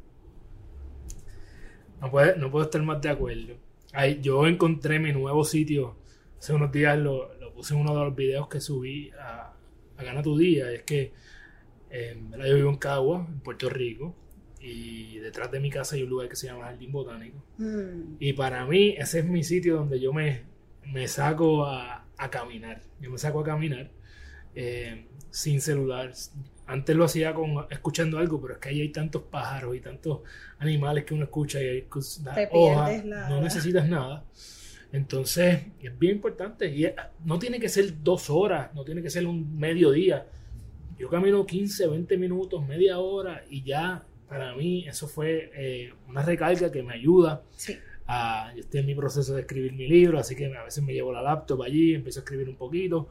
No, puede, no puedo estar más de acuerdo. yo encontré mi nuevo sitio. Hace unos días lo, puse en uno de los videos que subí a, a Gana tu Día. Es que eh, yo vivo en Cagua, en Puerto Rico y detrás de mi casa hay un lugar que se llama Jardín Botánico. Mm. Y para mí ese es mi sitio donde yo me, me saco a, a, caminar. Yo me saco a caminar eh, sin celular. Antes lo hacía con escuchando algo, pero es que ahí hay tantos pájaros y tantos animales que uno escucha y hay hojas, no necesitas nada. Entonces, es bien importante. Y no tiene que ser dos horas, no tiene que ser un mediodía. Yo camino 15, 20 minutos, media hora y ya para mí eso fue eh, una recarga que me ayuda. Sí. A, yo estoy en mi proceso de escribir mi libro, así que a veces me llevo la laptop allí, empiezo a escribir un poquito.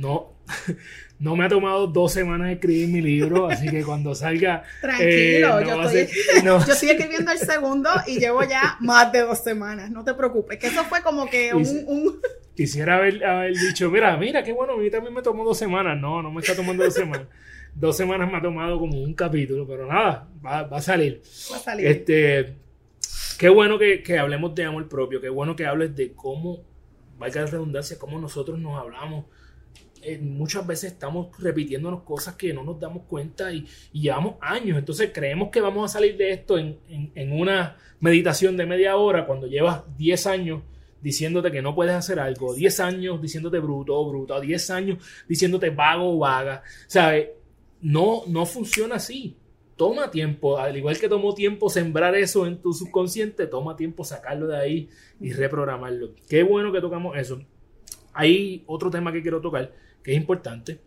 No, no me ha tomado dos semanas escribir mi libro, así que cuando salga. Tranquilo, eh, yo, estoy, yo, estoy, escribiendo el segundo y llevo ya más de dos semanas, no te preocupes, que eso fue como que un. Quisiera haber, haber, dicho, mira, mira, qué bueno, a mí también me tomó dos semanas. No, no me está tomando dos semanas dos semanas me ha tomado como un capítulo, pero nada, va, a salir. Va a salir. Este, qué bueno que, hablemos de amor propio, qué bueno que hables de cómo, valga la redundancia, cómo nosotros nos hablamos. Eh, muchas veces estamos repitiéndonos cosas que no nos damos cuenta y, llevamos años. Entonces creemos que vamos a salir de esto en, en, una meditación de media hora cuando llevas 10 años diciéndote que no puedes hacer algo, 10 años diciéndote bruto o bruto, 10 años diciéndote vago o vaga. ¿Sabes? no, no funciona así. Toma tiempo, al igual que tomó tiempo sembrar eso en tu subconsciente, toma tiempo sacarlo de ahí y reprogramarlo. Qué bueno que tocamos eso. Hay otro tema que quiero tocar que es importante.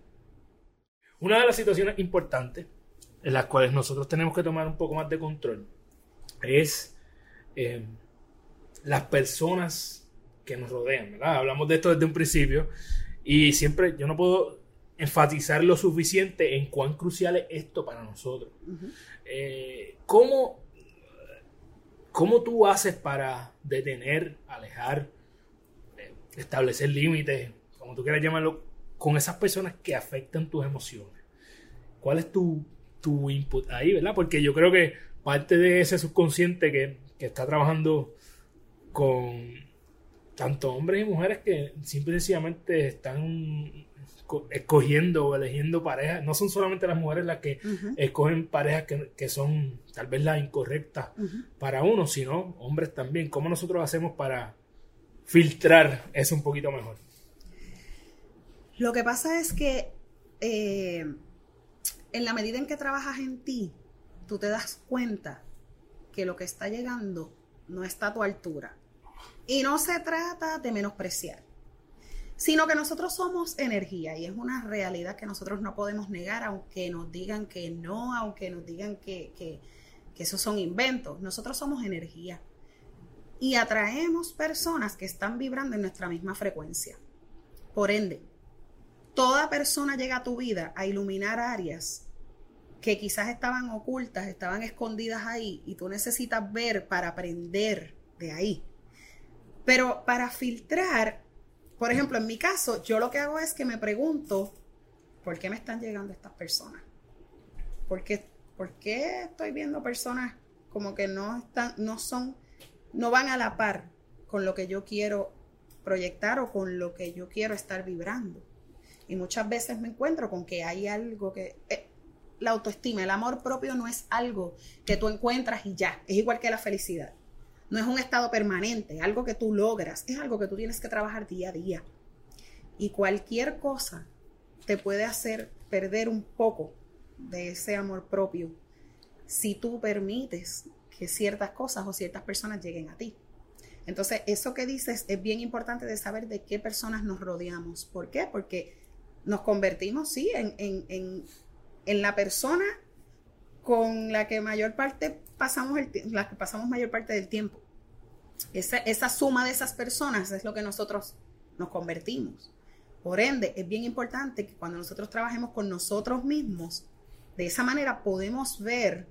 Una de las situaciones importantes en las cuales nosotros tenemos que tomar un poco más de control es eh, las personas que nos rodean, Hablamos de esto desde un principio y siempre yo no puedo enfatizar lo suficiente en cuán crucial es esto para nosotros. Eh, ¿cómo, tú haces para detener, alejar, eh, establecer límites, como tú quieras llamarlo, con esas personas que afectan tus emociones? ¿Cuál es tu, tu input ahí, verdad? Porque yo creo que parte de ese subconsciente que, que está trabajando con tanto hombres y mujeres que simple y sencillamente están escogiendo o eligiendo parejas. No son solamente las mujeres las que escogen parejas que, son tal vez las incorrectas para uno, sino hombres también. ¿Cómo nosotros hacemos para filtrar eso un poquito mejor? Lo que pasa es que eh, en la medida en que trabajas en ti, tú te das cuenta que lo que está llegando no está a tu altura. Y no se trata de menospreciar sino que nosotros somos energía y es una realidad que nosotros no podemos negar, aunque nos digan que no, aunque nos digan que, que, esos son inventos. Nosotros somos energía y atraemos personas que están vibrando en nuestra misma frecuencia. Por ende, toda persona llega a tu vida a iluminar áreas que quizás estaban ocultas, estaban escondidas ahí y tú necesitas ver para aprender de ahí. Pero para filtrar por ejemplo, en mi caso, yo lo que hago es que me pregunto, ¿por qué me están llegando estas personas? ¿Por qué, por qué estoy viendo personas como que no están, no son, no van a la par con lo que yo quiero proyectar o con lo que yo quiero estar vibrando? Y muchas veces me encuentro con que hay algo que... Eh, la autoestima, el amor propio no es algo que tú encuentras y ya, es igual que la felicidad. no es un estado permanente, algo que tú logras, es algo que tú tienes que trabajar día a día. Y cualquier cosa te puede hacer perder un poco de ese amor propio si tú permites que ciertas cosas o ciertas personas lleguen a ti. Entonces, eso que dices es bien importante de saber de qué personas nos rodeamos. ¿Por qué? Porque nos convertimos, sí, en, en, en, la persona con la que mayor parte pasamos, el, la que pasamos mayor parte del tiempo. Esa, esa suma de esas personas es lo que nosotros nos convertimos. Por ende, es bien importante que cuando nosotros trabajemos con nosotros mismos, de esa manera podemos ver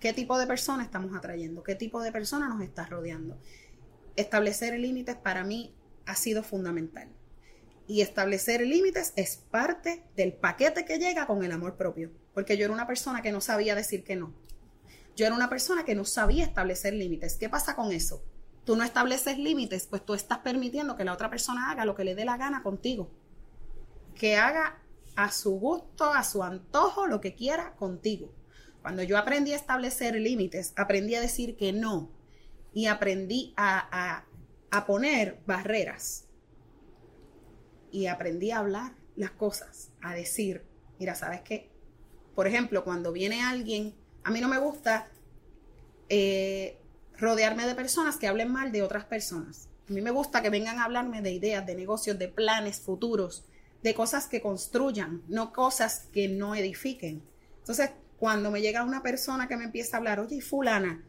qué tipo de personas estamos atrayendo, qué tipo de personas nos está rodeando. Establecer límites para mí ha sido fundamental. Y establecer límites es parte del paquete que llega con el amor propio. Porque yo era una persona que no sabía decir que no. Yo era una persona que no sabía establecer límites. ¿Qué pasa con eso? Tú no estableces límites, pues tú estás permitiendo que la otra persona haga lo que le dé la gana contigo que haga a su gusto, a su antojo, lo que quiera contigo. Cuando yo aprendí a establecer límites, aprendí a decir que no y aprendí a, a, poner barreras y aprendí a hablar las cosas, a decir, mira, ¿sabes qué? Por ejemplo, cuando viene alguien, a mí no me gusta eh, rodearme de personas que hablen mal de otras personas. A mí me gusta que vengan a hablarme de ideas, de negocios, de planes futuros, de cosas que construyan, no cosas que no edifiquen. Entonces, cuando me llega una persona que me empieza a hablar, oye, fulana,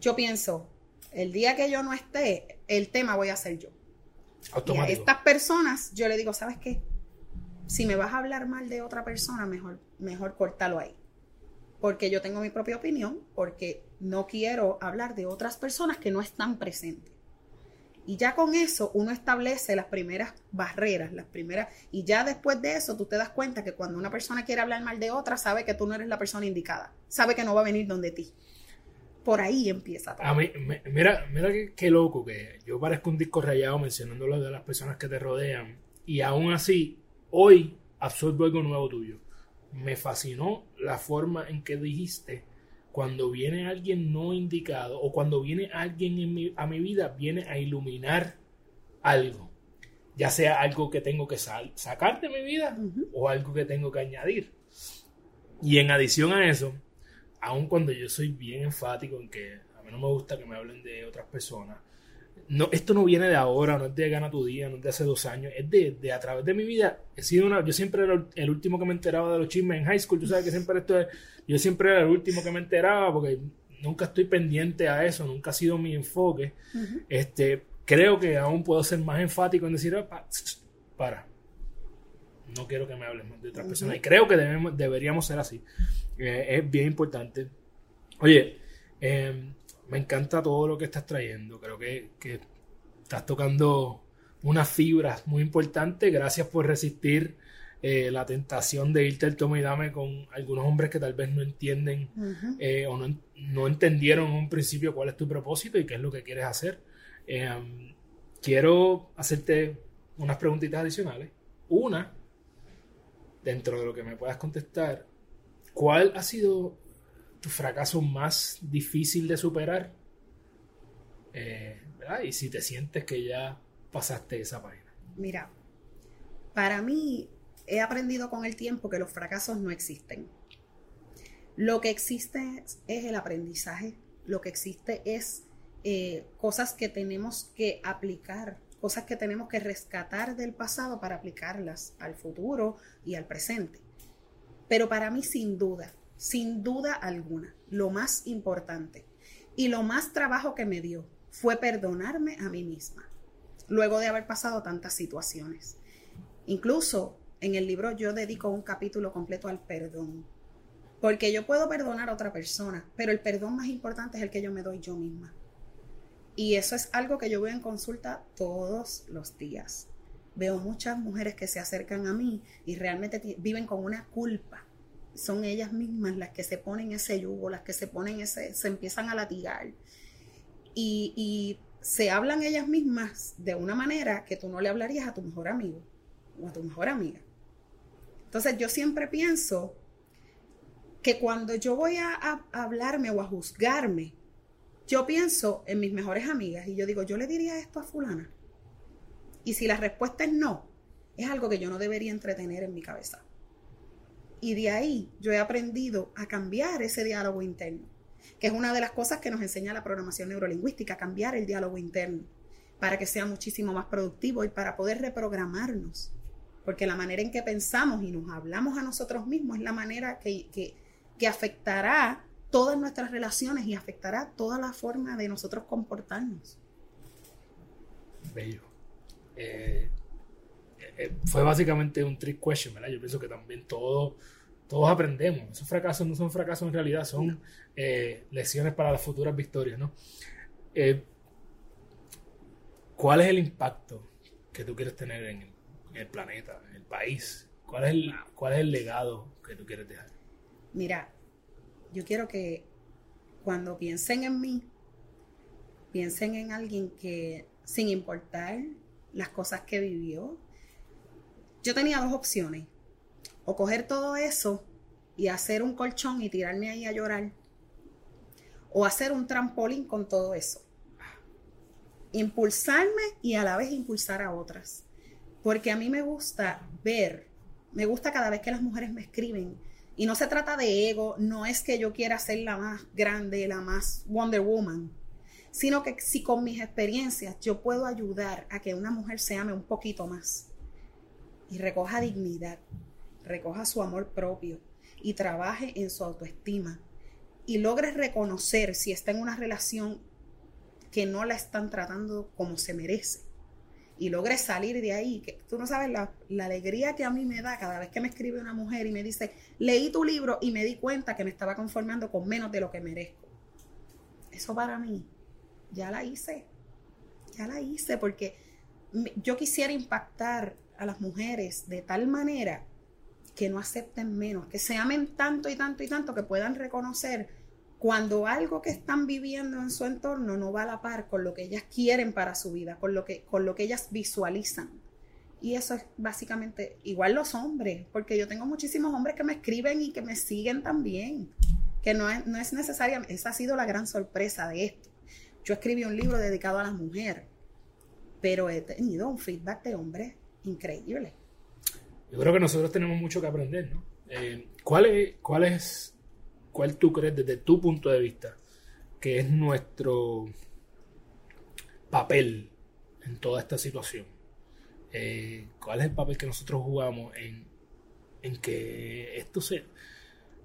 yo pienso, el día que yo no esté, el tema voy a ser yo. A estas personas, yo le digo, ¿sabes qué? Si me vas a hablar mal de otra persona, mejor, mejor cortalo ahí. Porque yo tengo mi propia opinión, porque no quiero hablar de otras personas que no están presentes. Y ya con eso uno establece las primeras barreras, las primeras, y ya después de eso tú te das cuenta que cuando una persona quiere hablar mal de otra, sabe que tú no eres la persona indicada, sabe que no va a venir donde ti. Por ahí empieza todo. A mí, mira, mira qué, loco que yo parezco un disco rayado mencionando lo de las personas que te rodean, y aún así, hoy absorbo algo nuevo tuyo. Me fascinó la forma en que dijiste cuando viene alguien no indicado o cuando viene alguien a mi vida, viene a iluminar algo. Ya sea algo que tengo que sacar de mi vida o algo que tengo que añadir. Y en adición a eso, aun cuando yo soy bien enfático en que a mí no me gusta que me hablen de otras personas, no, esto no viene de ahora, no es de Gana tu Día, no es de hace dos años, es de, a través de mi vida. He sido una, yo siempre era el último que me enteraba de los chismes en high school, tú sabes que siempre esto es, yo siempre era el último que me enteraba porque nunca estoy pendiente a eso, nunca ha sido mi enfoque. este, creo que aún puedo ser más enfático en decir, para, no quiero que me hablen de otras personas. Y creo que debemos, deberíamos ser así. Eh, es bien importante. Oye, eh, me encanta todo lo que estás trayendo. Creo que, estás tocando unas fibras muy importantes. Gracias por resistir eh, la tentación de irte al toma y dame con algunos hombres que tal vez no entienden eh, o no, entendieron en un principio cuál es tu propósito y qué es lo que quieres hacer. Em, quiero hacerte unas preguntitas adicionales. Una, dentro de lo que me puedas contestar, ¿cuál ha sido tu fracaso más difícil de superar. Eh, y si te sientes que ya pasaste esa página. Mira, para mí he aprendido con el tiempo que los fracasos no existen. Lo que existe es el aprendizaje, lo que existe es eh, cosas que tenemos que aplicar, cosas que tenemos que rescatar del pasado para aplicarlas al futuro y al presente. Pero para mí, sin duda, sin duda alguna, lo más importante y lo más trabajo que me dio fue perdonarme a mí misma, luego de haber pasado tantas situaciones. Incluso en el libro yo dedico un capítulo completo al perdón, porque yo puedo perdonar a otra persona, pero el perdón más importante es el que yo me doy yo misma. Y eso es algo que yo veo en consulta todos los días. Veo muchas mujeres que se acercan a mí y realmente viven con una culpa son ellas mismas las que se ponen ese yugo, las que se ponen ese, se empiezan a latigar. Y, se hablan ellas mismas de una manera que tú no le hablarías a tu mejor amigo o a tu mejor amiga. Entonces yo siempre pienso que cuando yo voy a hablarme o a juzgarme, yo pienso en mis mejores amigas y yo digo, yo le diría esto a fulana. Y si la respuesta es no, es algo que yo no debería entretener en mi cabeza. Y de ahí yo he aprendido a cambiar ese diálogo interno, que es una de las cosas que nos enseña la programación neurolingüística, cambiar el diálogo interno para que sea muchísimo más productivo y para poder reprogramarnos. Porque la manera en que pensamos y nos hablamos a nosotros mismos es la manera que, que, afectará todas nuestras relaciones y afectará toda la forma de nosotros comportarnos. Bello. Eh, eh, fue básicamente un trick question, ¿verdad? Yo pienso que también todo, todos aprendemos. Esos fracasos no son fracasos en realidad, son eh, lecciones para las futuras victorias, ¿no? ¿Cuál es el impacto que tú quieres tener en el, planeta, en el país? ¿Cuál es el, ¿Cuál es el legado que tú quieres dejar? Mira, yo quiero que cuando piensen en mí, piensen en alguien que, sin importar las cosas que vivió, yo tenía dos opciones. O coger todo eso y hacer un colchón y tirarme ahí a llorar. O hacer un trampolín con todo eso impulsarme y a la vez impulsar a otras. Porque a mí me gusta ver, me gusta cada vez que las mujeres me escriben. Y no se trata de ego, no es que yo quiera ser la más grande, la más Wonder Woman, sino que si con mis experiencias yo puedo ayudar a que una mujer se ame un poquito más y recoja dignidad, recoja su amor propio y trabaje en su autoestima y logre reconocer si está en una relación que no la están tratando como se merece. Y logre salir de ahí, que tú no sabes la, alegría que a mí me da cada vez que me escribe una mujer y me dice, leí tu libro y me di cuenta que me estaba conformando con menos de lo que merezco. Eso para mí, ya la hice, ya la hice, porque yo quisiera impactar a las mujeres de tal manera que no acepten menos, que se amen tanto y tanto y tanto que puedan reconocer cuando algo que están viviendo en su entorno no va a la par con lo que ellas quieren para su vida, con lo que, con lo que ellas visualizan. Y eso es básicamente igual los hombres, porque yo tengo muchísimos hombres que me escriben y que me siguen también, que no es, no es necesaria, esa ha sido la gran sorpresa de esto. Yo escribí un libro dedicado a las mujeres, pero he tenido un feedback de hombres increíble. Yo creo que nosotros tenemos mucho que aprender, ¿no? Eh, ¿cuál, ¿Cuál es ¿Cuál tú crees desde tu punto de vista que es nuestro papel en toda esta situación? Eh, ¿Cuál es el papel que nosotros jugamos en, que esto se...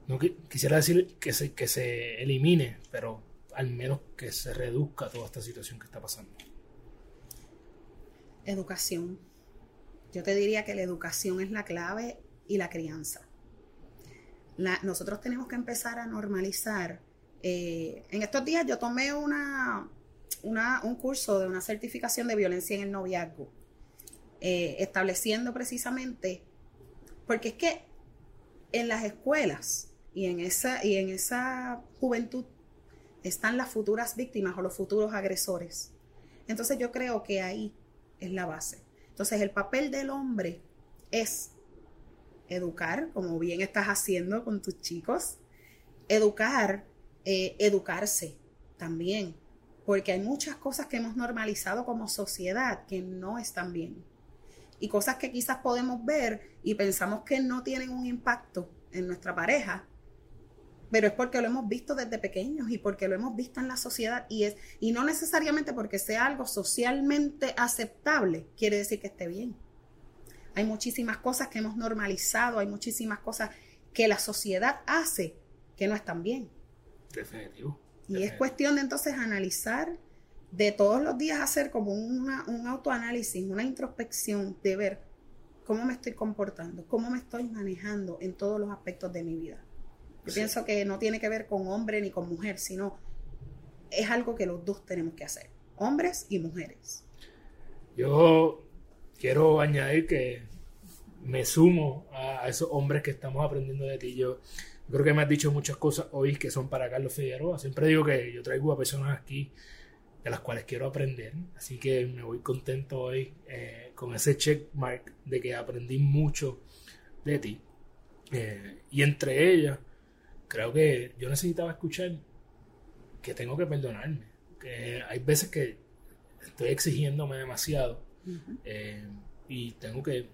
No quisiera decir que se, que se elimine, pero al menos que se reduzca toda esta situación que está pasando. Educación. Yo te diría que la educación es la clave y la crianza nosotros tenemos que empezar a normalizar. Eh, en estos días yo tomé una, un curso de una certificación de violencia en el noviazgo, eh, estableciendo precisamente, porque es que en las escuelas y en, esa, y en esa juventud están las futuras víctimas o los futuros agresores. Entonces yo creo que ahí es la base. Entonces el papel del hombre es educar, como bien estás haciendo con tus chicos, educar, eh, educarse también, porque hay muchas cosas que hemos normalizado como sociedad que no están bien. Y cosas que quizás podemos ver y pensamos que no tienen un impacto en nuestra pareja, pero es porque lo hemos visto desde pequeños y porque lo hemos visto en la sociedad y es y no necesariamente porque sea algo socialmente aceptable quiere decir que esté bien. Hay muchísimas cosas que hemos normalizado, hay muchísimas cosas que la sociedad hace que no están bien. Definitivo. Y es cuestión de entonces analizar, de todos los días hacer como un autoanálisis, una introspección de ver cómo me estoy comportando, cómo me estoy manejando en todos los aspectos de mi vida. Yo pienso que no tiene que ver con hombre ni con mujer, sino es algo que los dos tenemos que hacer, hombres y mujeres. Yo quiero añadir que me sumo a, esos hombres que estamos aprendiendo de ti. Yo creo que me has dicho muchas cosas hoy que son para Carlos Figueroa. Siempre digo que yo traigo a personas aquí de las cuales quiero aprender. Así que me voy contento hoy eh, con ese checkmark de que aprendí mucho de ti. Eh, y entre ellas, creo que yo necesitaba escuchar que tengo que perdonarme. que hay veces que estoy exigiéndome demasiado eh, y tengo que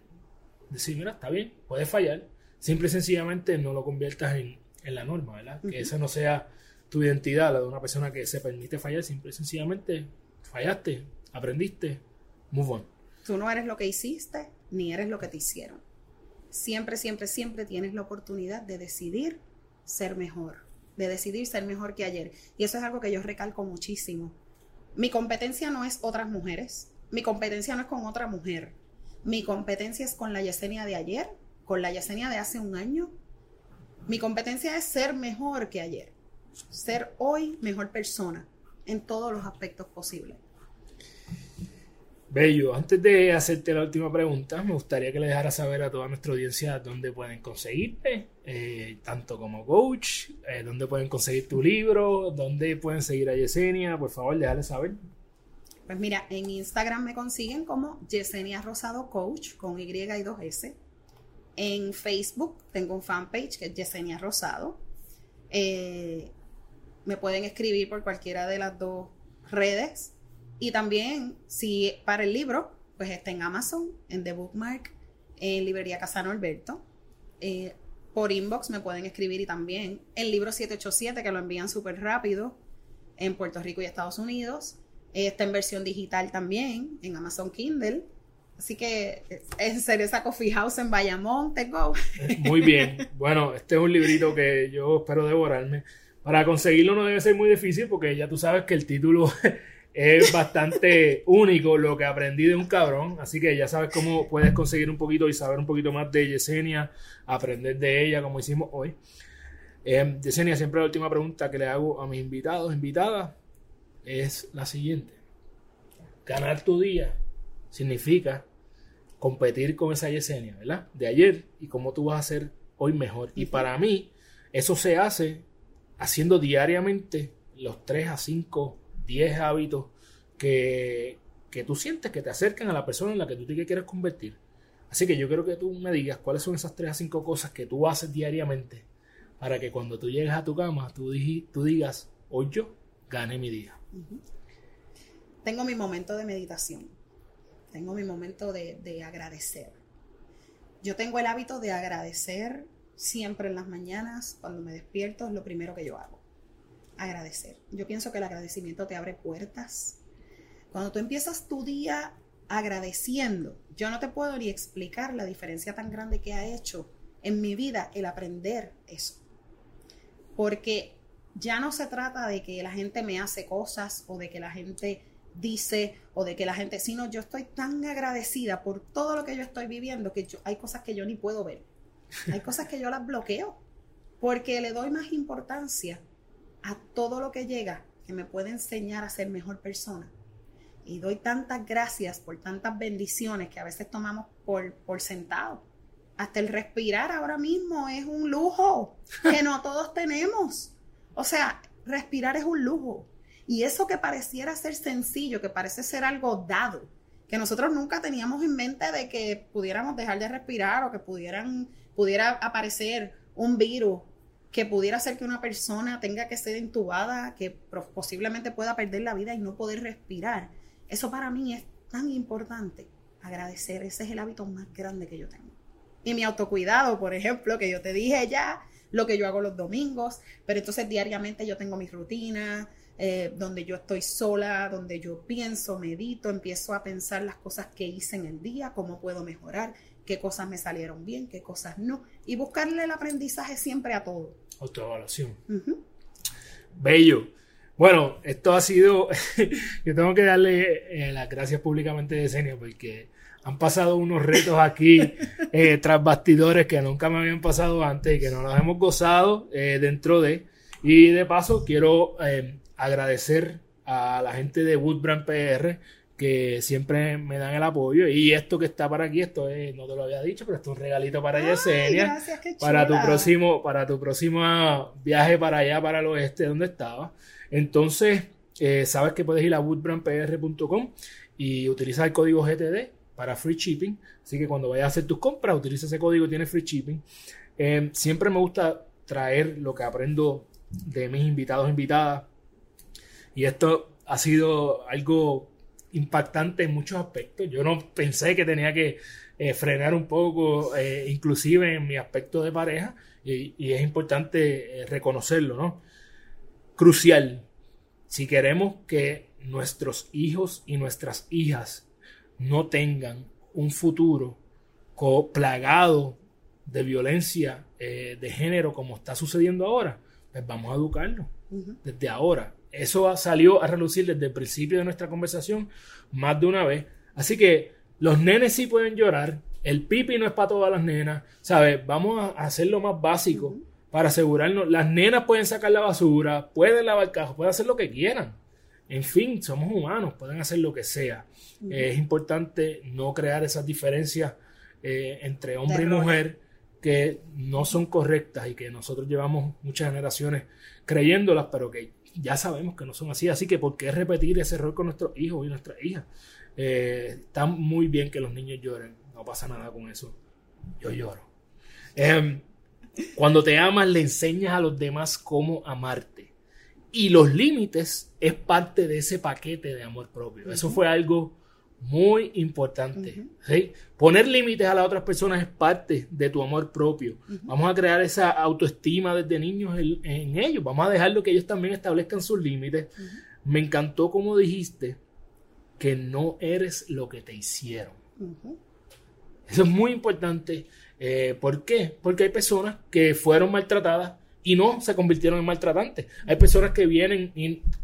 decir, mira, está bien, puedes fallar. Simple y sencillamente no lo conviertas en, la norma, ¿verdad? Que esa no sea tu identidad, la de una persona que se permite fallar, simple y sencillamente fallaste, aprendiste, move on. Tú no eres lo que hiciste, ni eres lo que te hicieron. Siempre, siempre, siempre tienes la oportunidad de decidir ser mejor, de decidir ser mejor que ayer. Y eso es algo que yo recalco muchísimo. Mi competencia no es otras mujeres, mi competencia no es con otra mujer. Mi competencia es con la Yesenia de ayer, con la Yesenia de hace un año. Mi competencia es ser mejor que ayer, ser hoy mejor persona en todos los aspectos posibles. Bello, antes de hacerte la última pregunta, me gustaría que le dejaras saber a toda nuestra audiencia dónde pueden conseguirte, eh, tanto como coach, eh, dónde pueden conseguir tu libro, dónde pueden seguir a Yesenia, por favor, déjale saber. Pues mira, en Instagram me consiguen como Yesenia Rosado Coach con Y y 2 S. En Facebook tengo un fanpage que es Yesenia Rosado. Eh, me pueden escribir por cualquiera de las dos redes. Y también, si para el libro, pues está en Amazon, en The Bookmark, en Librería Casano Alberto. Eh, por inbox me pueden escribir y también el libro 787 que lo envían súper rápido en Puerto Rico y Estados Unidos. Está en versión digital también, en Amazon Kindle. Así que en esa Coffee House en Bayamón, tengo. Muy bien. Bueno, este es un librito que yo espero devorarme. Para conseguirlo no debe ser muy difícil porque ya tú sabes que el título es bastante único, lo que aprendí de un cabrón. Así que ya sabes cómo puedes conseguir un poquito y saber un poquito más de Yesenia, aprender de ella como hicimos hoy. Eh, Yesenia, siempre la última pregunta que le hago a mis invitados, invitadas, es la siguiente. Ganar tu día significa competir con esa Yesenia, ¿verdad? De ayer y cómo tú vas a ser hoy mejor. Y para mí, eso se hace haciendo diariamente los 3 a 5, 10 hábitos que, que tú sientes que te acercan a la persona en la que tú te quieres convertir. Así que yo quiero que tú me digas cuáles son esas 3 a 5 cosas que tú haces diariamente para que cuando tú llegues a tu cama tú, tú digas, hoy yo gané mi día. Tengo mi momento de meditación. Tengo mi momento de, agradecer. Yo tengo el hábito de agradecer siempre en las mañanas, cuando me despierto, es lo primero que yo hago. Agradecer. Yo pienso que el agradecimiento te abre puertas. Cuando tú empiezas tu día agradeciendo, yo no te puedo ni explicar la diferencia tan grande que ha hecho en mi vida el aprender eso. Porque ya no se trata de que la gente me hace cosas o de que la gente dice o de que la gente, sino yo estoy tan agradecida por todo lo que yo estoy viviendo que yo, hay cosas que yo ni puedo ver. Hay cosas que yo las bloqueo porque le doy más importancia a todo lo que llega que me puede enseñar a ser mejor persona. Y doy tantas gracias por tantas bendiciones que a veces tomamos por, por sentado. Hasta el respirar ahora mismo es un lujo que no todos tenemos. O sea, respirar es un lujo. Y eso que pareciera ser sencillo, que parece ser algo dado, que nosotros nunca teníamos en mente de que pudiéramos dejar de respirar o que pudieran, pudiera aparecer un virus que pudiera hacer que una persona tenga que ser intubada, que posiblemente pueda perder la vida y no poder respirar. Eso para mí es tan importante. Agradecer, ese es el hábito más grande que yo tengo. Y mi autocuidado, por ejemplo, que yo te dije ya, lo que yo hago los domingos, pero entonces diariamente yo tengo mis rutinas, eh, donde yo estoy sola, donde yo pienso, medito, empiezo a pensar las cosas que hice en el día, cómo puedo mejorar, qué cosas me salieron bien, qué cosas no, y buscarle el aprendizaje siempre a todo. Autoevaluación. Bello. Bueno, esto ha sido, yo tengo que darle eh, las gracias públicamente de Senio porque han pasado unos retos aquí eh, tras bastidores que nunca me habían pasado antes y que no los hemos gozado eh, dentro de. Y de paso quiero eh, agradecer a la gente de Woodbrand PR que siempre me dan el apoyo. Y esto que está para aquí, esto es, no te lo había dicho, pero esto es un regalito para Yesenia. Para tu próximo, para tu próximo viaje para allá, para el oeste, donde estaba. Entonces, sabes que puedes ir a woodbrandpr.com y utilizar el código GTD para free shipping. Así que cuando vayas a hacer tus compras, utiliza ese código, tiene free shipping. Eh, siempre me gusta traer lo que aprendo de mis invitados e invitadas. Y esto ha sido algo impactante en muchos aspectos. Yo no pensé que tenía que eh, frenar un poco, eh, inclusive en mi aspecto de pareja, y, es importante eh, reconocerlo, ¿no? Crucial, si queremos que nuestros hijos y nuestras hijas no tengan un futuro plagado de violencia de género como está sucediendo ahora, pues vamos a educarlos desde ahora. Eso salió a relucir desde el principio de nuestra conversación más de una vez. Así que los nenes sí pueden llorar, el pipi no es para todas las nenas, ¿sabes? Vamos a hacer lo más básico para asegurarnos. Las nenas pueden sacar la basura, pueden lavar cajos, pueden hacer lo que quieran. En fin, somos humanos, pueden hacer lo que sea. es importante no crear esas diferencias eh, entre hombre y mujer que no son correctas y que nosotros llevamos muchas generaciones creyéndolas, pero que ya sabemos que no son así. Así que, ¿por qué repetir ese error con nuestros hijos y nuestras hijas? Eh, está muy bien que los niños lloren, no pasa nada con eso. Yo lloro. Em, cuando te amas, le enseñas a los demás cómo amarte. Y los límites es parte de ese paquete de amor propio. Eso fue algo muy importante. Poner límites a las otras personas es parte de tu amor propio. Vamos a crear esa autoestima desde niños en, ellos. Vamos a dejarlo que ellos también establezcan sus límites. Me encantó como dijiste que no eres lo que te hicieron. Eso es muy importante. Eh, ¿Por qué? Porque hay personas que fueron maltratadas y no se convirtieron en maltratantes. Hay personas que vienen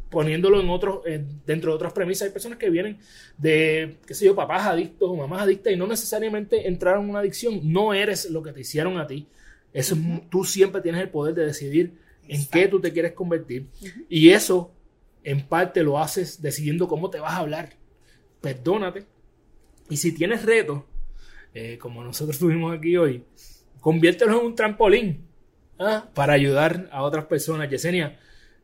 poniéndolo en otros, dentro de otras premisas, hay personas que vienen de, qué sé yo, papás adictos o mamás adictas y no necesariamente entraron en una adicción. No eres lo que te hicieron a ti. Eso tú siempre tienes el poder de decidir en qué tú te quieres convertir. Y eso, en parte, lo haces decidiendo cómo te vas a hablar. Perdónate. Y si tienes retos, eh, como nosotros tuvimos aquí hoy, conviértelo en un trampolín ¿ah? para ayudar a otras personas. Yesenia,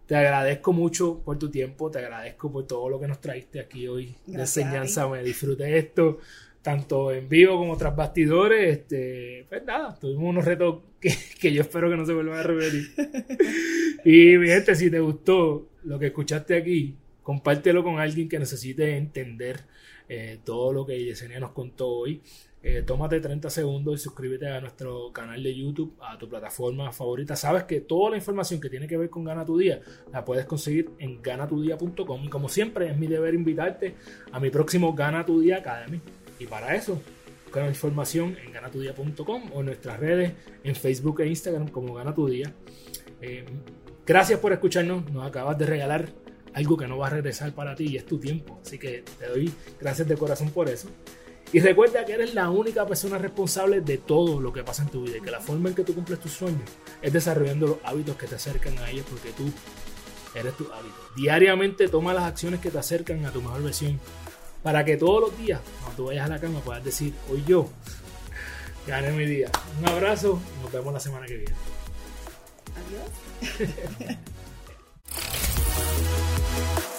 te agradezco mucho por tu tiempo, te agradezco por todo lo que nos traiste aquí hoy de enseñanza. Me disfruté esto, tanto en vivo como tras bastidores. Este, pues nada, tuvimos unos retos que, yo espero que no se vuelvan a repetir. y mi gente, si te gustó lo que escuchaste aquí, compártelo con alguien que necesite entender eh, todo lo que Yesenia nos contó hoy. Eh, tómate 30 segundos y suscríbete a nuestro canal de YouTube, a tu plataforma favorita. Sabes que toda la información que tiene que ver con Gana la puedes conseguir en ganatudía.com. Y como siempre, es mi deber invitarte a mi próximo Gana Academy. Y para eso, busca información en ganatudía.com o en nuestras redes en Facebook e Instagram como Gana. Eh, gracias por escucharnos. Nos acabas de regalar algo que no va a regresar para ti y es tu tiempo. Así que te doy gracias de corazón por eso. Y recuerda que eres la única persona responsable de todo lo que pasa en tu vida y que la forma en que tú cumples tus sueños es desarrollando los hábitos que te acercan a ellos porque tú eres tu hábito. Diariamente toma las acciones que te acercan a tu mejor versión para que todos los días, cuando tú vayas a la cama, puedas decir, hoy yo gané mi día. Un abrazo y nos vemos la semana que viene. Adiós.